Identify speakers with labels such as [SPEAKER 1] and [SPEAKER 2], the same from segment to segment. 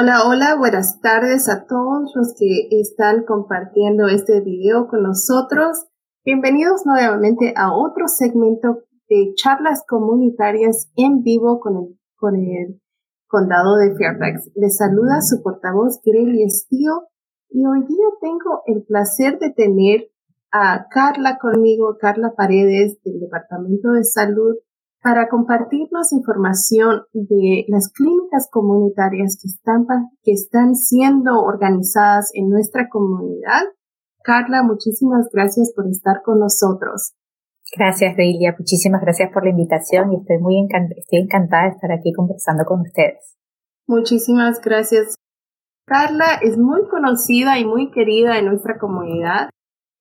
[SPEAKER 1] Hola, hola, buenas tardes a todos los que están compartiendo este video con nosotros. Bienvenidos nuevamente a otro segmento de charlas comunitarias en vivo con el, con el condado de Fairfax. Les saluda su portavoz Grely Estío y hoy día tengo el placer de tener a Carla conmigo, Carla Paredes del Departamento de Salud para compartirnos información de las clínicas comunitarias que están, que están siendo organizadas en nuestra comunidad. Carla, muchísimas gracias por estar con nosotros.
[SPEAKER 2] Gracias, Reilia. Muchísimas gracias por la invitación y estoy muy estoy encantada de estar aquí conversando con ustedes.
[SPEAKER 1] Muchísimas gracias. Carla es muy conocida y muy querida en nuestra comunidad.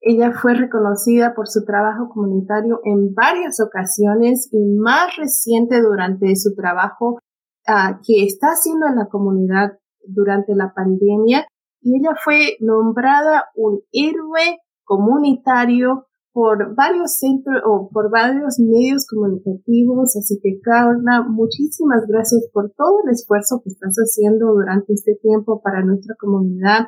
[SPEAKER 1] Ella fue reconocida por su trabajo comunitario en varias ocasiones y más reciente durante su trabajo ah, que está haciendo en la comunidad durante la pandemia. Y ella fue nombrada un héroe comunitario por varios centros o por varios medios comunicativos. Así que, Carla, muchísimas gracias por todo el esfuerzo que estás haciendo durante este tiempo para nuestra comunidad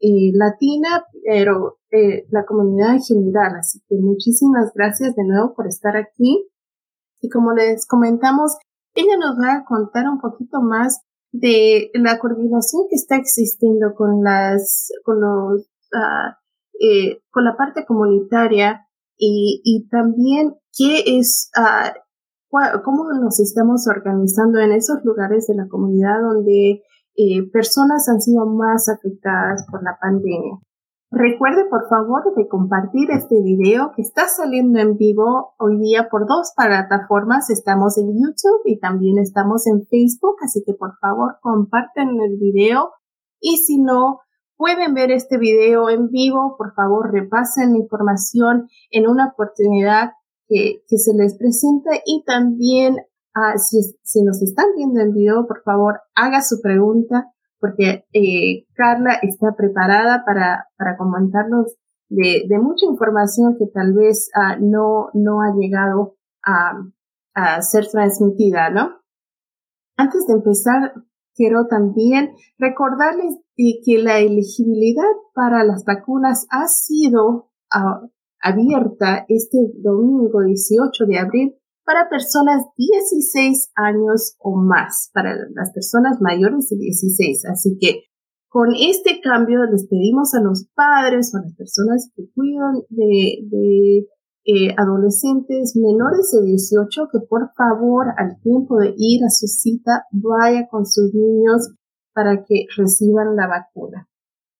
[SPEAKER 1] eh, latina, pero eh, la comunidad en general. Así que muchísimas gracias de nuevo por estar aquí. Y como les comentamos, ella nos va a contar un poquito más de la coordinación que está existiendo con las, con los, uh, con la parte comunitaria y, y también qué es, uh, cómo nos estamos organizando en esos lugares de la comunidad donde eh, personas han sido más afectadas por la pandemia. Recuerde por favor de compartir este video que está saliendo en vivo hoy día por dos plataformas. Estamos en YouTube y también estamos en Facebook, así que por favor comparten el video. Y si no pueden ver este video en vivo, por favor repasen la información en una oportunidad que, se les presenta y también Ah, si, si nos están viendo en video, por favor, haga su pregunta porque eh, Carla está preparada para, para comentarnos de, de mucha información que tal vez ah, no, no ha llegado a, a ser transmitida, ¿no? Antes de empezar, quiero también recordarles que la elegibilidad para las vacunas ha sido ah, abierta este domingo 18 de abril para personas 16 años o más, para las personas mayores de 16. Así que con este cambio les pedimos a los padres o a las personas que cuidan de, eh, adolescentes menores de 18 que por favor al tiempo de ir a su cita vaya con sus niños para que reciban la vacuna.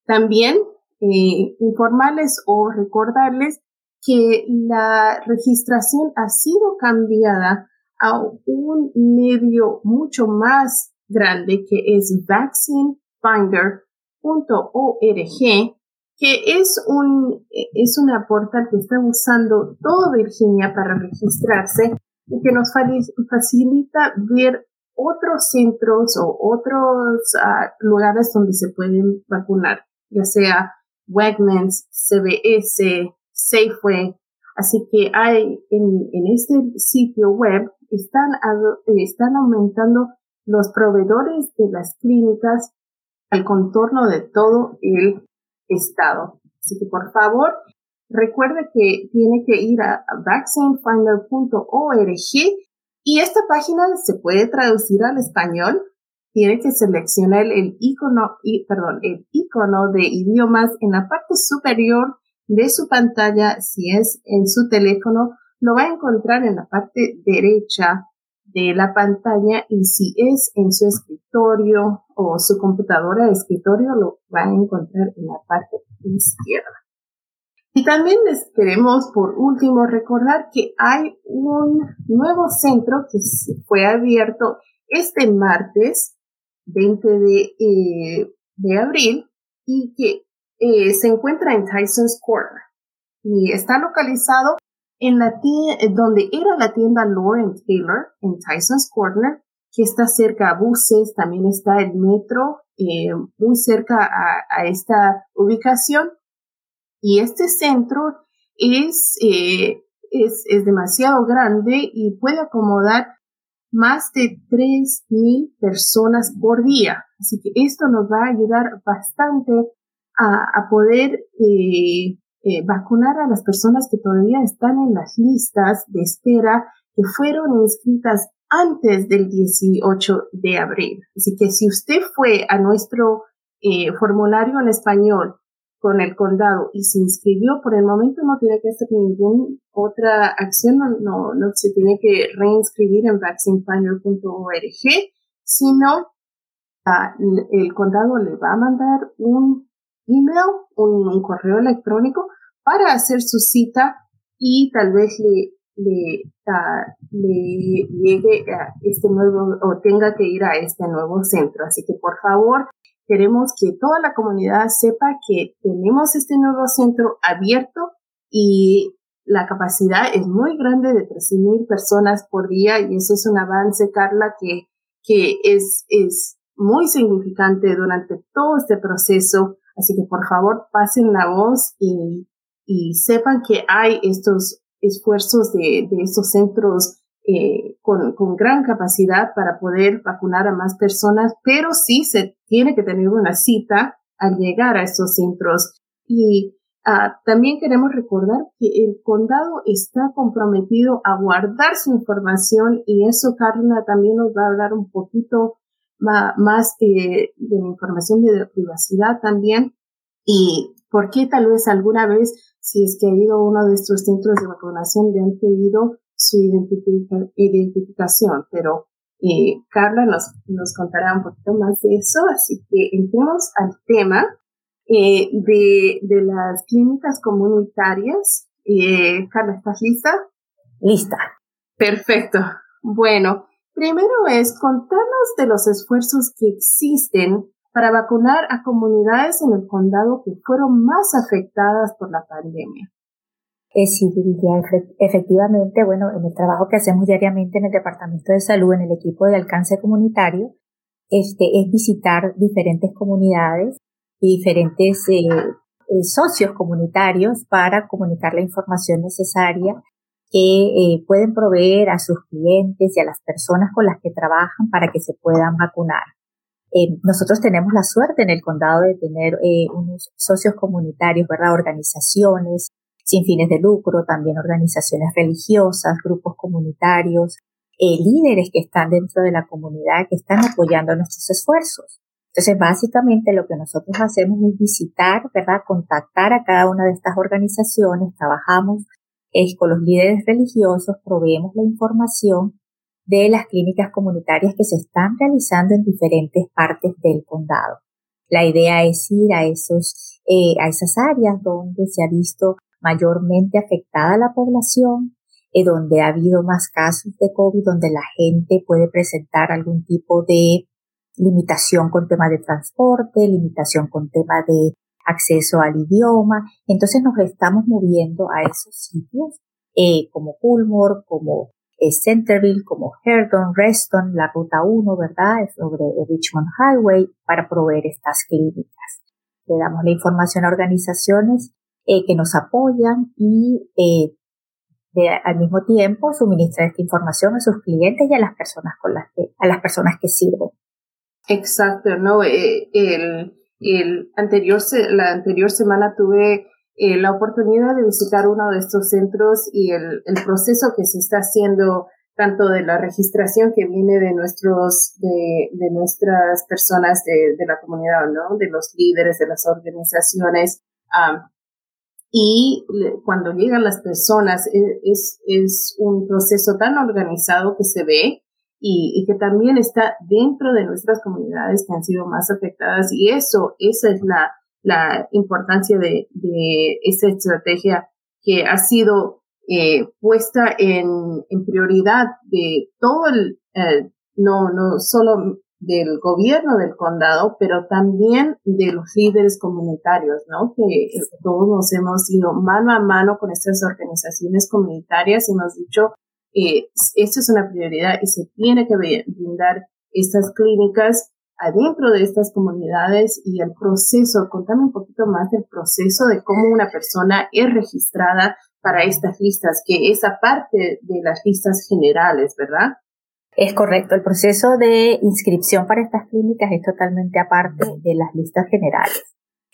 [SPEAKER 1] También eh, informarles o recordarles que la registración ha sido cambiada a un medio mucho más grande que es vaccinefinder.org, que es un, es una portal que está usando todo Virginia para registrarse y que nos facilita ver otros centros o otros ah, lugares donde se pueden vacunar, ya sea Wegmans, CBS, Safeway. Así que hay en, en este sitio web están, están aumentando los proveedores de las clínicas al contorno de todo el estado. Así que por favor, recuerde que tiene que ir a vaccinefinder.org y esta página se puede traducir al español. Tiene que seleccionar el icono, perdón, el icono de idiomas en la parte superior de su pantalla, si es en su teléfono, lo va a encontrar en la parte derecha de la pantalla y si es en su escritorio o su computadora de escritorio, lo va a encontrar en la parte izquierda. Y también les queremos por último recordar que hay un nuevo centro que fue abierto este martes 20 de, eh, de abril y que eh, se encuentra en Tyson's Corner y está localizado en la tienda, eh, donde era la tienda Lauren Taylor en Tyson's Corner, que está cerca a buses, también está el metro eh, muy cerca a, esta ubicación. Y este centro es, es, es demasiado grande y puede acomodar más de 3.000 personas por día. Así que esto nos va a ayudar bastante a, poder eh, eh, vacunar a las personas que todavía están en las listas de espera que fueron inscritas antes del 18 de abril. Así que si usted fue a nuestro eh, formulario en español con el condado y se inscribió, por el momento no tiene que hacer ninguna otra acción, no, no, se tiene que reinscribir en vaccinefinder.org, sino ah, el condado le va a mandar un email, un, correo electrónico para hacer su cita y tal vez le, le, ah, le llegue a este nuevo o tenga que ir a este nuevo centro. Así que por favor, Queremos que toda la comunidad sepa que tenemos este nuevo centro abierto y la capacidad es muy grande de 13.000 personas por día y eso es un avance, Carla, que, que es, es muy significante durante todo este proceso. Así que por favor pasen la voz y, y sepan que hay estos esfuerzos de, de estos centros eh, con, con, gran capacidad para poder vacunar a más personas, pero sí se tiene que tener una cita al llegar a estos centros. Y uh, también queremos recordar que el condado está comprometido a guardar su información y eso, Carla, también nos va a hablar un poquito más, de, de la información de privacidad también. Y por qué tal vez alguna vez, si es que ha ido a uno de estos centros de vacunación, le han pedido su identificación, pero eh, Carla nos, nos contará un poquito más de eso, así que entremos al tema eh, de, de, las clínicas comunitarias. Eh, Carla, ¿estás lista?
[SPEAKER 2] Lista.
[SPEAKER 1] Perfecto. Bueno, primero es contarnos de los esfuerzos que existen para vacunar a comunidades en el condado que fueron más afectadas por la pandemia.
[SPEAKER 2] Eh, sí, efectivamente, bueno, en el trabajo que hacemos diariamente en el Departamento de Salud, en el equipo de alcance comunitario, este, es visitar diferentes comunidades y diferentes eh, eh, socios comunitarios para comunicar la información necesaria que eh, pueden proveer a sus clientes y a las personas con las que trabajan para que se puedan vacunar. Eh, nosotros tenemos la suerte en el condado de tener eh, unos socios comunitarios, ¿verdad? Organizaciones sin fines de lucro, también organizaciones religiosas, grupos comunitarios, eh, líderes que están dentro de la comunidad que están apoyando nuestros esfuerzos. Entonces, básicamente lo que nosotros hacemos es visitar, ¿verdad? Contactar a cada una de estas organizaciones, trabajamos con los líderes religiosos, proveemos la información de las clínicas comunitarias que se están realizando en diferentes partes del condado. La idea es ir a esos, eh, a esas áreas donde se ha visto mayormente afectada la población, eh, donde ha habido más casos de COVID, donde la gente puede presentar algún tipo de limitación con tema de transporte, limitación con tema de acceso al idioma. Entonces nos estamos moviendo a esos sitios eh, como Pulmore, como eh, Centerville, como Herdon, Reston, la Ruta 1, ¿verdad? Sobre el Richmond Highway para proveer estas clínicas. Le damos la información a organizaciones eh, que nos apoyan y eh, al mismo tiempo suministrar esta información a sus clientes y a las personas con las que a las personas que sirven.
[SPEAKER 1] Exacto, no. Eh, el, el anterior la anterior semana tuve eh, la oportunidad de visitar uno de estos centros y el, el proceso que se está haciendo tanto de la registración que viene de nuestros, de, de nuestras personas de, de, la comunidad, ¿no? De los líderes de las organizaciones, y cuando llegan las personas e, es, es un proceso tan organizado que se ve y, que también está dentro de nuestras comunidades que han sido más afectadas y eso, esa es la, la importancia de, de esa estrategia que ha sido eh, puesta en, en, prioridad de todo el, eh, no, no solo del gobierno del condado, pero también de los líderes comunitarios, ¿no? Que todos nos hemos ido mano a mano con estas organizaciones comunitarias y hemos dicho, eh, esto es una prioridad y se tiene que brindar estas clínicas adentro de estas comunidades y el proceso, contame un poquito más del proceso de cómo una persona es registrada para estas listas, que es aparte de las listas generales, ¿verdad?
[SPEAKER 2] Es correcto, el proceso de inscripción para estas clínicas es totalmente aparte de las listas generales.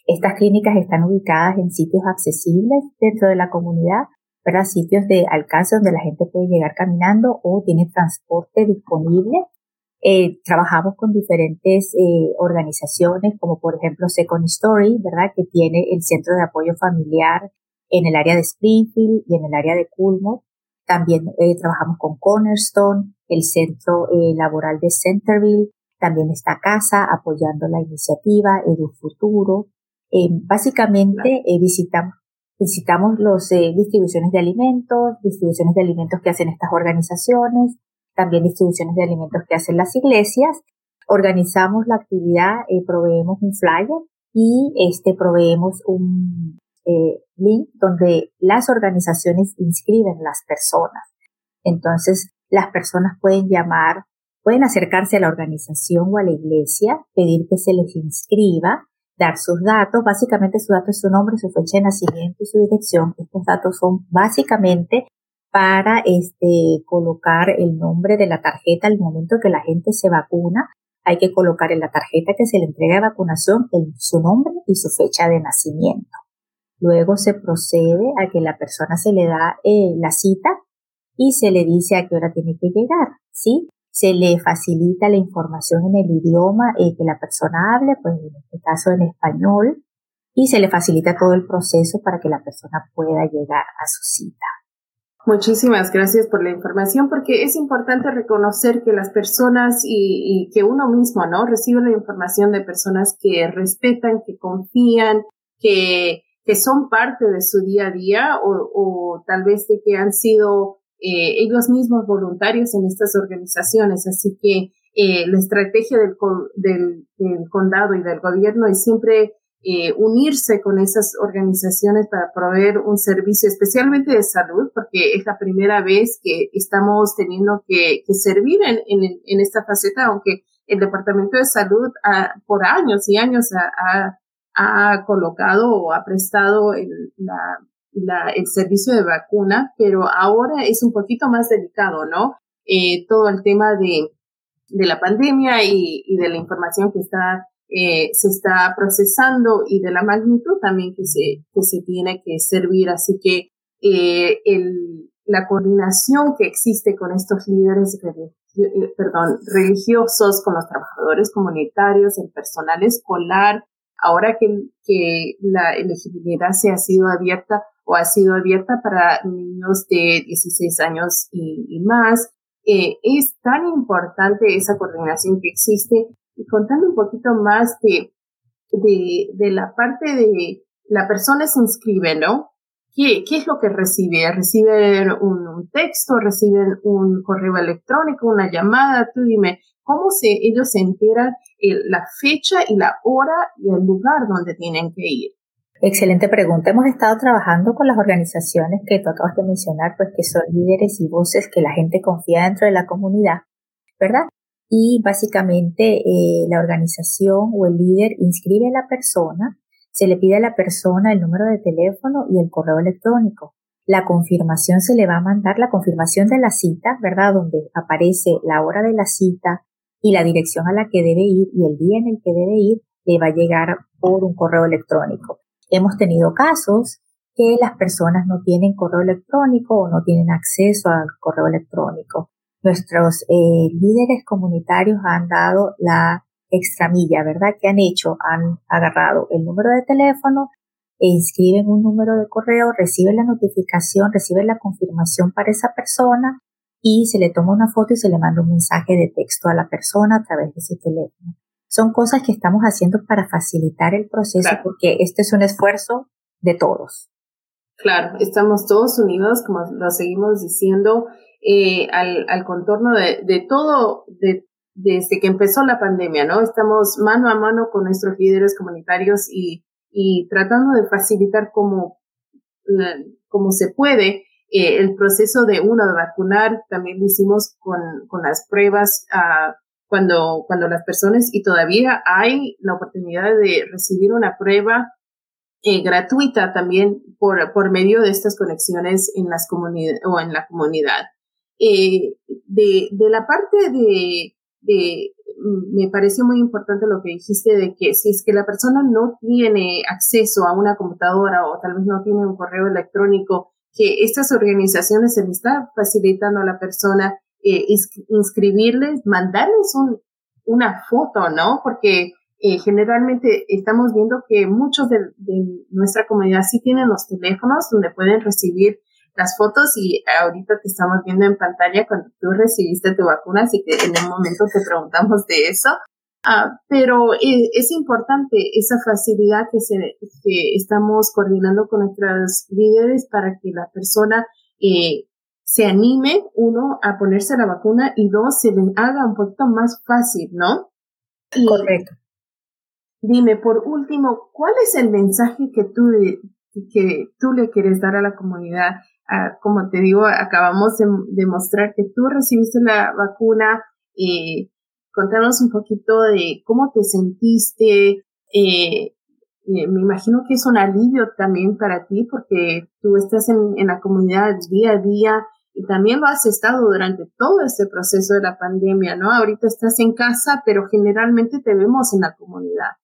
[SPEAKER 2] Estas clínicas están ubicadas en sitios accesibles dentro de la comunidad, ¿verdad? Sitios de alcance donde la gente puede llegar caminando o tiene transporte disponible. Eh, trabajamos con diferentes eh, organizaciones como por ejemplo Second Story, ¿verdad? Que tiene el centro de apoyo familiar en el área de Springfield y en el área de Culmore. También eh, trabajamos con Cornerstone, el centro laboral de Centerville. También está Casa apoyando la iniciativa Edu Futuro. Eh, básicamente visitamos, visitamos los distribuciones de alimentos, distribuciones de alimentos que hacen estas organizaciones, también distribuciones de alimentos que hacen las iglesias. Organizamos la actividad, proveemos un flyer y este proveemos un, eh, link donde las organizaciones inscriben las personas. Entonces, las personas pueden llamar, pueden acercarse a la organización o a la iglesia, pedir que se les inscriba, dar sus datos, básicamente su dato es su nombre, su fecha de nacimiento y su dirección. Estos datos son básicamente para este, colocar el nombre de la tarjeta al momento que la gente se vacuna. Hay que colocar en la tarjeta que se le entrega de vacunación su nombre y su fecha de nacimiento. Luego se procede a que la persona se le da eh, la cita y se le dice a qué hora tiene que llegar, ¿sí? Se le facilita la información en el idioma eh, que la persona hable, pues en este caso en español, y se le facilita todo el proceso para que la persona pueda llegar a su cita.
[SPEAKER 1] Muchísimas gracias por la información porque es importante reconocer que las personas y, que uno mismo, ¿no? Recibe la información de personas que respetan, que confían, que que son parte de su día a día o, tal vez de que han sido eh, ellos mismos voluntarios en estas organizaciones. Así que eh, la estrategia del, condado y del gobierno es siempre eh, unirse con esas organizaciones para proveer un servicio especialmente de salud, porque es la primera vez que estamos teniendo que, servir en, esta faceta, aunque el Departamento de Salud por años y años ha colocado o ha prestado la, el servicio de vacuna, pero ahora es un poquito más delicado, ¿no? Eh, todo el tema de, de la pandemia y, de la información que está, eh, se está procesando y de la magnitud también que se, que se tiene que servir. Así que eh, el, la coordinación que existe con estos líderes eh, perdón, religiosos, con los trabajadores comunitarios, el personal escolar, ahora que, que la elegibilidad se ha sido abierta o ha sido abierta para niños de 16 años y, más, eh, es tan importante esa coordinación que existe. Y contando un poquito más de, de, de la parte de la persona se inscribe, ¿no? ¿Qué, ¿Qué, es lo que recibe? ¿Reciben un, texto? ¿Reciben un correo electrónico? ¿Una llamada? Tú dime, ¿cómo se, ellos se enteran la fecha y la hora y el lugar donde tienen que ir?
[SPEAKER 2] Excelente pregunta. Hemos estado trabajando con las organizaciones que tú acabas de mencionar, pues que son líderes y voces que la gente confía dentro de la comunidad, ¿verdad? Y básicamente eh, la organización o el líder inscribe a la persona se le pide a la persona el número de teléfono y el correo electrónico. La confirmación se le va a mandar, la confirmación de la cita, ¿verdad? Donde aparece la hora de la cita y la dirección a la que debe ir y el día en el que debe ir, le va a llegar por un correo electrónico. Hemos tenido casos que las personas no tienen correo electrónico o no tienen acceso al correo electrónico. Nuestros eh, líderes comunitarios han dado la extramilla, ¿verdad? ¿Qué han hecho? Han agarrado el número de teléfono e inscriben un número de correo, reciben la notificación, reciben la confirmación para esa persona y se le toma una foto y se le manda un mensaje de texto a la persona a través de ese teléfono. Son cosas que estamos haciendo para facilitar el proceso porque este es un esfuerzo de todos.
[SPEAKER 1] Claro, estamos todos unidos, como lo seguimos diciendo, eh, al, al, contorno de, de todo, de desde que empezó la pandemia, ¿no? Estamos mano a mano con nuestros líderes comunitarios y, y tratando de facilitar como, como se puede eh, el proceso de uno de vacunar. También lo hicimos con, con las pruebas uh, cuando, cuando las personas, y todavía hay la oportunidad de recibir una prueba eh, gratuita también por, por medio de estas conexiones en las comunidades o en la comunidad. eh, de, de la parte de, de, me pareció muy importante lo que dijiste de que si es que la persona no tiene acceso a una computadora o tal vez no tiene un correo electrónico, que estas organizaciones se le está facilitando a la persona eh, inscribirles, mandarles un, una foto, ¿no? Porque eh, generalmente estamos viendo que muchos de, nuestra comunidad sí tienen los teléfonos donde pueden recibir las fotos y ahorita te estamos viendo en pantalla cuando tú recibiste tu vacuna, así que en un momento te preguntamos de eso. Ah, pero eh, es importante esa facilidad que, se, que estamos coordinando con nuestros líderes para que la persona eh, se anime, uno, a ponerse la vacuna y dos, se le haga un poquito más fácil, ¿no?
[SPEAKER 2] Correcto.
[SPEAKER 1] Dime, por último, ¿cuál es el mensaje que tú, que tú le quieres dar a la comunidad? Ah, como te digo, acabamos de demostrar que tú recibiste la vacuna. Eh, contanos un poquito de cómo te sentiste. Eh, eh, me imagino que es un alivio también para ti porque tú estás en, en la comunidad día a día y también lo has estado durante todo este proceso de la pandemia, ¿no? Ahorita estás en casa, pero generalmente te vemos en la comunidad.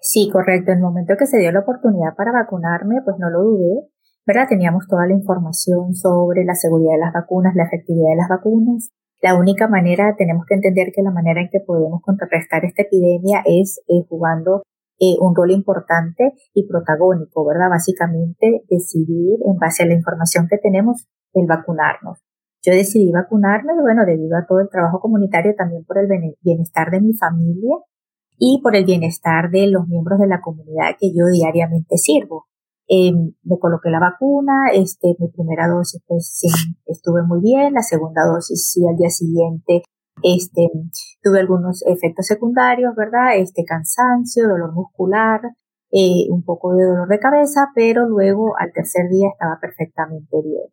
[SPEAKER 2] Sí, correcto. En el momento que se dio la oportunidad para vacunarme, pues no lo dudé, ¿verdad? Teníamos toda la información sobre la seguridad de las vacunas, la efectividad de las vacunas. La única manera, tenemos que entender que la manera en que podemos contrarrestar esta epidemia es eh, jugando eh, un rol importante y protagónico, ¿verdad? Básicamente decidir en base a la información que tenemos el vacunarnos. Yo decidí vacunarme, bueno, debido a todo el trabajo comunitario, también por el bienestar de mi familia y por el bienestar de los miembros de la comunidad que yo diariamente sirvo. Eh, me coloqué la vacuna, este, mi primera dosis pues sí, estuve muy bien, la segunda dosis sí al día siguiente, este, tuve algunos efectos secundarios, ¿verdad? Este, cansancio, dolor muscular, eh, un poco de dolor de cabeza, pero luego al tercer día estaba perfectamente bien.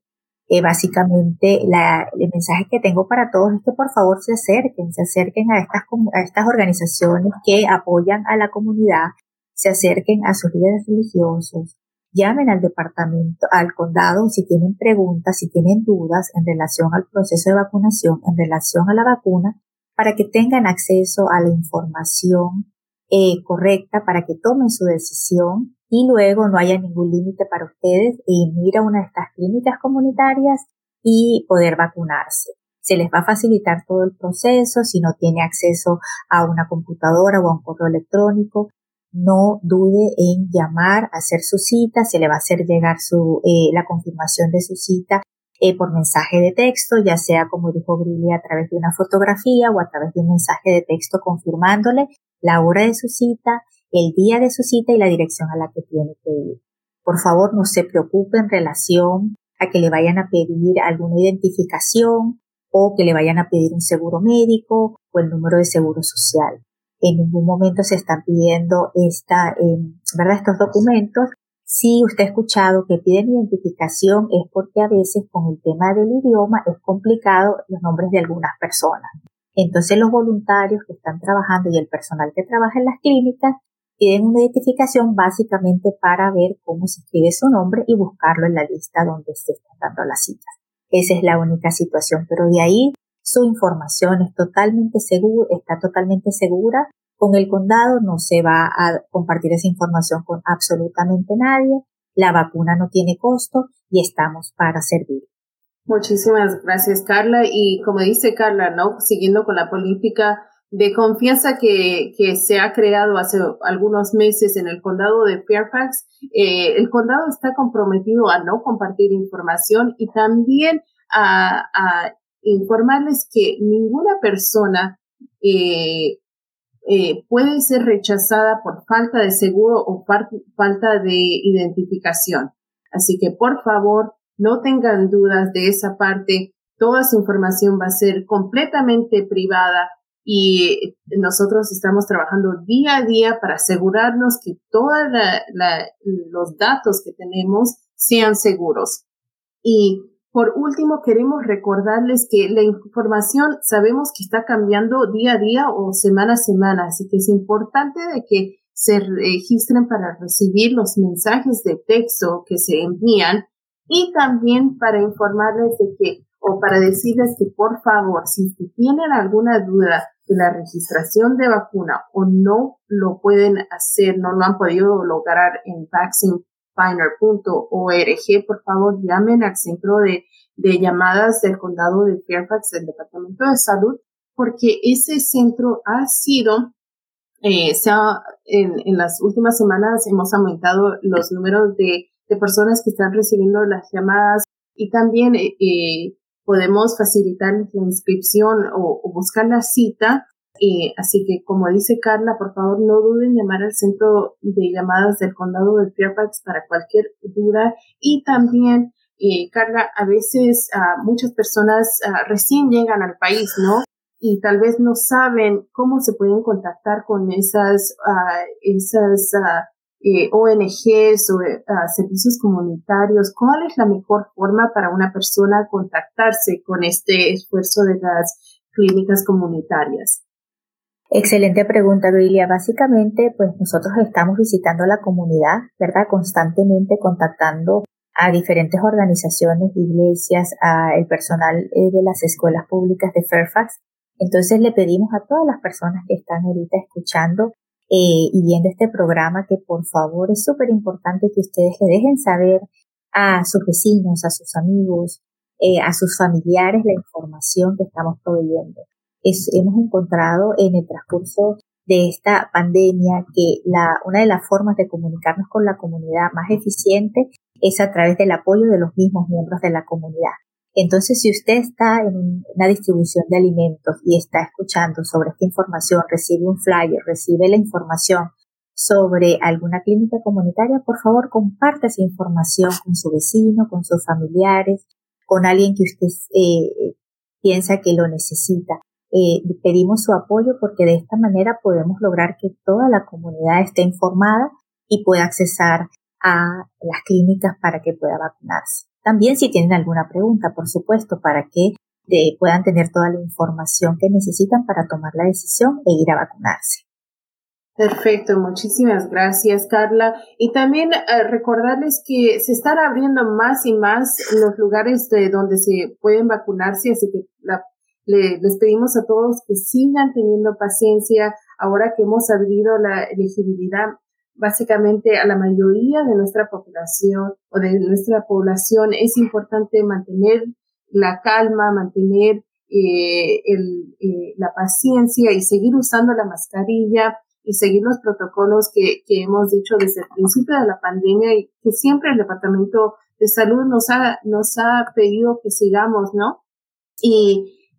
[SPEAKER 2] Eh, básicamente la, el mensaje que tengo para todos es que por favor se acerquen, se acerquen a estas, a estas organizaciones que apoyan a la comunidad, se acerquen a sus líderes religiosos, llamen al departamento, al condado si tienen preguntas, si tienen dudas en relación al proceso de vacunación, en relación a la vacuna, para que tengan acceso a la información eh, correcta, para que tomen su decisión y luego no haya ningún límite para ustedes e ir a una de estas clínicas comunitarias y poder vacunarse. Se les va a facilitar todo el proceso si no tiene acceso a una computadora o a un correo electrónico. No dude en llamar, hacer su cita, se le va a hacer llegar su, eh, la confirmación de su cita eh, por mensaje de texto, ya sea como dijo Grilly a través de una fotografía o a través de un mensaje de texto confirmándole la hora de su cita, el día de su cita y la dirección a la que tiene que ir. Por favor, no se preocupe en relación a que le vayan a pedir alguna identificación o que le vayan a pedir un seguro médico o el número de seguro social. En ningún momento se están pidiendo esta, eh, ¿verdad? estos documentos. Si usted ha escuchado que piden identificación es porque a veces con el tema del idioma es complicado los nombres de algunas personas. Entonces los voluntarios que están trabajando y el personal que trabaja en las clínicas piden una identificación básicamente para ver cómo se escribe su nombre y buscarlo en la lista donde se están dando las citas. Esa es la única situación, pero de ahí su información es totalmente segura, está totalmente segura. Con el condado no se va a compartir esa información con absolutamente nadie. La vacuna no tiene costo y estamos para servir.
[SPEAKER 1] Muchísimas gracias, Carla. Y como dice Carla, ¿no? Siguiendo con la política de confianza que, que, se ha creado hace algunos meses en el condado de Fairfax, eh, el condado está comprometido a no compartir información y también a, informarles que ninguna persona eh, eh, puede ser rechazada por falta de seguro o falta de identificación. Así que por favor, no tengan dudas de esa parte. Toda su información va a ser completamente privada y nosotros estamos trabajando día a día para asegurarnos que todos los datos que tenemos sean seguros. Y por último, queremos recordarles que la información sabemos que está cambiando día a día o semana a semana, así que es importante de que se registren para recibir los mensajes de texto que se envían y también para informarles de que o para decirles que por favor, si tienen alguna duda de la registración de vacuna o no lo pueden hacer, no lo han podido lograr en vaccinefinder.org, por favor llamen al centro de, de llamadas del condado de Fairfax, del Departamento de Salud, porque ese centro ha sido eh, se en, en, las últimas semanas hemos aumentado los números de, de, personas que están recibiendo las llamadas y también eh, eh podemos facilitar la inscripción o, buscar la cita. Eh, así que, como dice Carla, por favor no duden en llamar al centro de llamadas del condado de Fairfax para cualquier duda. Y también, eh, Carla, a veces ah, muchas personas ah, recién llegan al país, ¿no? y tal vez no saben cómo se pueden contactar con esas, uh, esas uh, eh, ONGs o uh, servicios comunitarios, ¿cuál es la mejor forma para una persona contactarse con este esfuerzo de las clínicas comunitarias?
[SPEAKER 2] Excelente pregunta, Bilia. Básicamente, pues nosotros estamos visitando la comunidad, ¿verdad? Constantemente contactando a diferentes organizaciones, iglesias, a el personal eh, de las escuelas públicas de Fairfax entonces le pedimos a todas las personas que están ahorita escuchando eh, y viendo este programa que por favor es súper importante que ustedes le dejen saber a sus vecinos, a sus amigos, eh, a sus familiares la información que estamos proveyendo. hemos encontrado en el transcurso de esta pandemia que la, una de las formas de comunicarnos con la comunidad más eficiente es a través del apoyo de los mismos miembros de la comunidad. Entonces, si usted está en una distribución de alimentos y está escuchando sobre esta información, recibe un flyer, recibe la información sobre alguna clínica comunitaria, por favor, comparte esa información con su vecino, con sus familiares, con alguien que usted eh, piensa que lo necesita. Eh, pedimos su apoyo porque de esta manera podemos lograr que toda la comunidad esté informada y pueda accesar a las clínicas para que pueda vacunarse. También si tienen alguna pregunta, por supuesto, para que eh, puedan tener toda la información que necesitan para tomar la decisión e ir a vacunarse.
[SPEAKER 1] Perfecto, muchísimas gracias Carla. Y también eh, recordarles que se están abriendo más y más los lugares de donde se pueden vacunarse, así que les pedimos a todos que sigan teniendo paciencia ahora que hemos abrido la elegibilidad básicamente a la mayoría de nuestra población o de nuestra población es importante mantener la calma, mantener eh, eh, la paciencia y seguir usando la mascarilla y seguir los protocolos que, que hemos dicho desde el principio de la pandemia y que siempre el Departamento de Salud nos ha, nos ha pedido que sigamos, ¿no? Y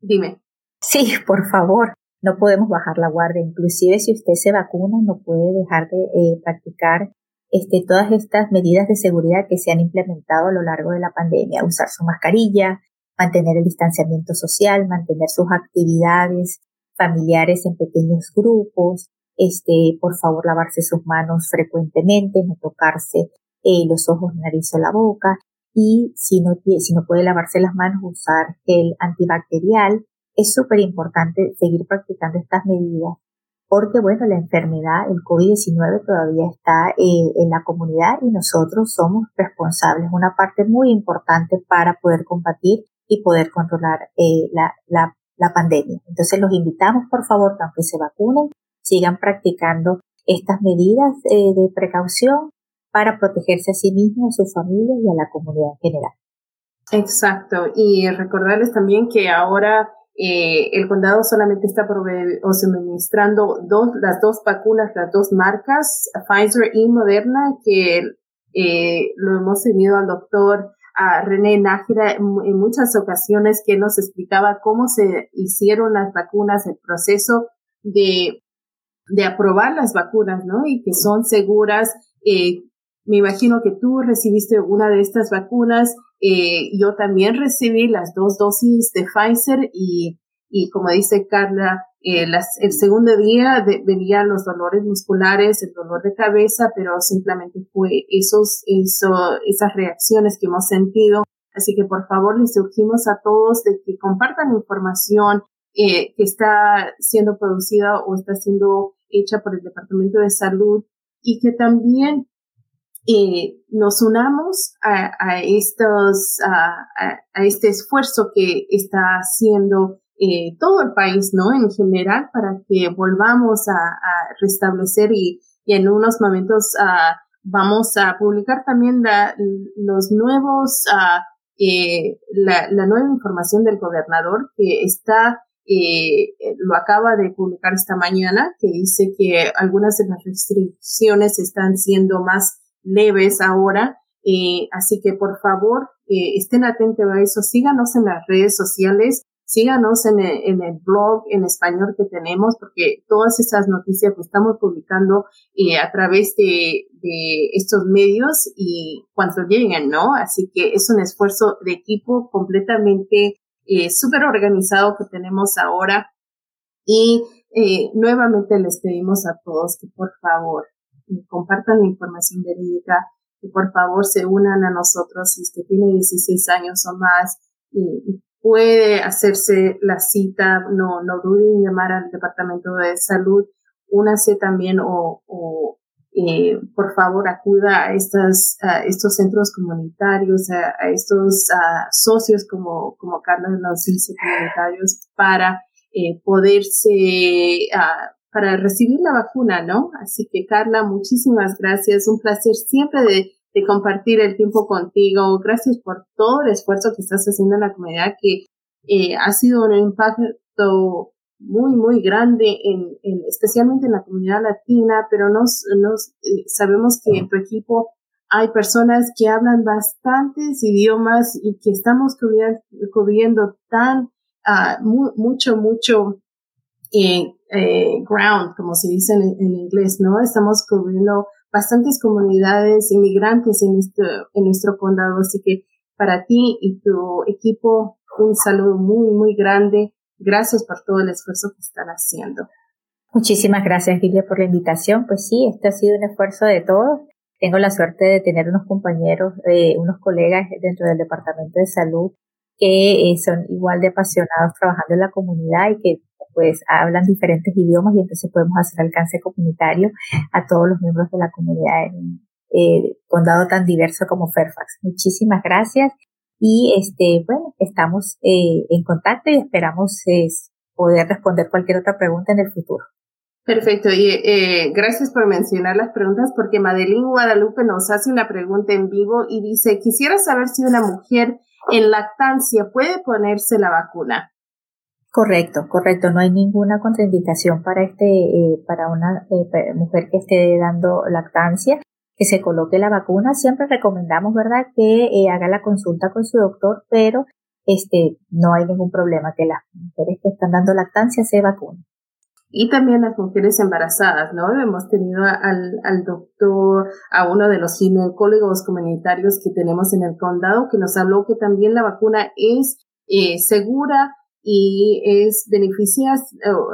[SPEAKER 1] dime.
[SPEAKER 2] Sí, por favor no podemos bajar la guardia. Inclusive si usted se vacuna, no puede dejar de eh, practicar este, todas estas medidas de seguridad que se han implementado a lo largo de la pandemia. Usar su mascarilla, mantener el distanciamiento social, mantener sus actividades familiares en pequeños grupos, este, por favor lavarse sus manos frecuentemente, no tocarse eh, los ojos, nariz o la boca y si no, si no puede lavarse las manos, usar el antibacterial es súper importante seguir practicando estas medidas porque, bueno, la enfermedad, el COVID-19 todavía está eh, en la comunidad y nosotros somos responsables, una parte muy importante para poder combatir y poder controlar eh, la, la, la pandemia. Entonces los invitamos, por favor, que aunque se vacunen, sigan practicando estas medidas eh, de precaución para protegerse a sí mismos, a su familia y a la comunidad en general.
[SPEAKER 1] Exacto. Y recordarles también que ahora eh, el condado solamente está o suministrando dos, las dos vacunas, las dos marcas, Pfizer y Moderna, que eh, lo hemos tenido al doctor a René Nájera en, muchas ocasiones que nos explicaba cómo se hicieron las vacunas, el proceso de, de aprobar las vacunas, ¿no? Y que son seguras. Eh, me imagino que tú recibiste una de estas vacunas eh, yo también recibí las dos dosis de Pfizer y, y como dice Carla, eh, las, el segundo día venían los dolores musculares, el dolor de cabeza, pero simplemente fue esos, eso, esas reacciones que hemos sentido. Así que por favor les urgimos a todos de que compartan información eh, que está siendo producida o está siendo hecha por el Departamento de Salud y que también eh, nos unamos a, estos, a, este esfuerzo que está haciendo eh, todo el país, ¿no? En general, para que volvamos a, restablecer y, en unos momentos uh, vamos a publicar también los nuevos, eh, la, la, nueva información del gobernador que está eh, lo acaba de publicar esta mañana, que dice que algunas de las restricciones están siendo más leves ahora. Eh, así que por favor, eh, estén atentos a eso, síganos en las redes sociales, síganos en el, blog en español que tenemos, porque todas esas noticias que estamos publicando eh, a través de, de, estos medios y cuando lleguen, ¿no? Así que es un esfuerzo de equipo completamente eh, súper organizado que tenemos ahora. Y nuevamente les pedimos a todos que por favor compartan la información verídica, que por favor se unan a nosotros si es que tiene 16 años o más y, puede hacerse la cita, no, no duden en llamar al Departamento de Salud, únase también o, o eh, por favor acuda a, estas, a estos centros comunitarios, a, estos socios como, como Carlos nos dice, comunitarios, para eh, poderse para recibir la vacuna, ¿no? Así que Carla, muchísimas gracias. Un placer siempre de, compartir el tiempo contigo. Gracias por todo el esfuerzo que estás haciendo en la comunidad, que eh, ha sido un impacto muy, muy grande, en, especialmente en la comunidad latina, pero nos, nos eh, sabemos que en tu equipo hay personas que hablan bastantes idiomas y que estamos cubriendo, tan uh, mucho, mucho eh, eh, ground, como se dice en, inglés, ¿no? Estamos cubriendo bastantes comunidades inmigrantes en nuestro, en nuestro condado, así que para ti y tu equipo un saludo muy, muy grande. Gracias por todo el esfuerzo que están haciendo.
[SPEAKER 2] Muchísimas gracias, Lilia, por la invitación. Pues sí, este ha sido un esfuerzo de todos. Tengo la suerte de tener unos compañeros, eh, unos colegas dentro del Departamento de Salud que eh, son igual de apasionados trabajando en la comunidad y que pues hablan diferentes idiomas y entonces podemos hacer alcance comunitario a todos los miembros de la comunidad en eh, condado tan diverso como Fairfax. Muchísimas gracias y este bueno estamos eh, en contacto y esperamos poder responder cualquier otra pregunta en el futuro.
[SPEAKER 1] Perfecto, y eh, gracias por mencionar las preguntas porque Madeline Guadalupe nos hace una pregunta en vivo y dice, quisiera saber si una mujer en lactancia puede ponerse la vacuna.
[SPEAKER 2] Correcto, correcto. No hay ninguna contraindicación para este, eh, para una eh, mujer que esté dando lactancia que se coloque la vacuna. Siempre recomendamos, ¿verdad?, que eh, haga la consulta con su doctor, pero este, no hay ningún problema que las mujeres que están dando lactancia se vacunen.
[SPEAKER 1] Y también las mujeres embarazadas, ¿no? Hemos tenido al, al doctor, a uno de los ginecólogos comunitarios que tenemos en el condado, que nos habló que también la vacuna es eh, segura y es beneficia,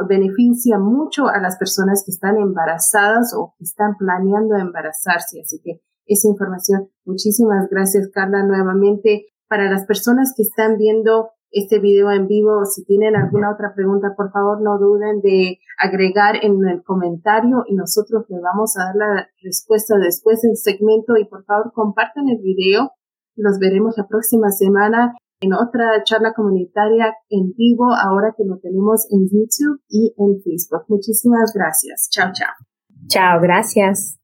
[SPEAKER 1] beneficia mucho a las personas que están embarazadas o que están planeando embarazarse. Así que esa información, muchísimas gracias Carla nuevamente. Para las personas que están viendo este video en vivo, si tienen alguna otra pregunta, por favor no duden de agregar en el comentario y nosotros le vamos a dar la respuesta después del segmento y por favor compartan el video. Los veremos la próxima semana en otra charla comunitaria en vivo ahora que lo tenemos en YouTube y en Facebook. Muchísimas gracias. Chao, chao.
[SPEAKER 2] Chao, gracias.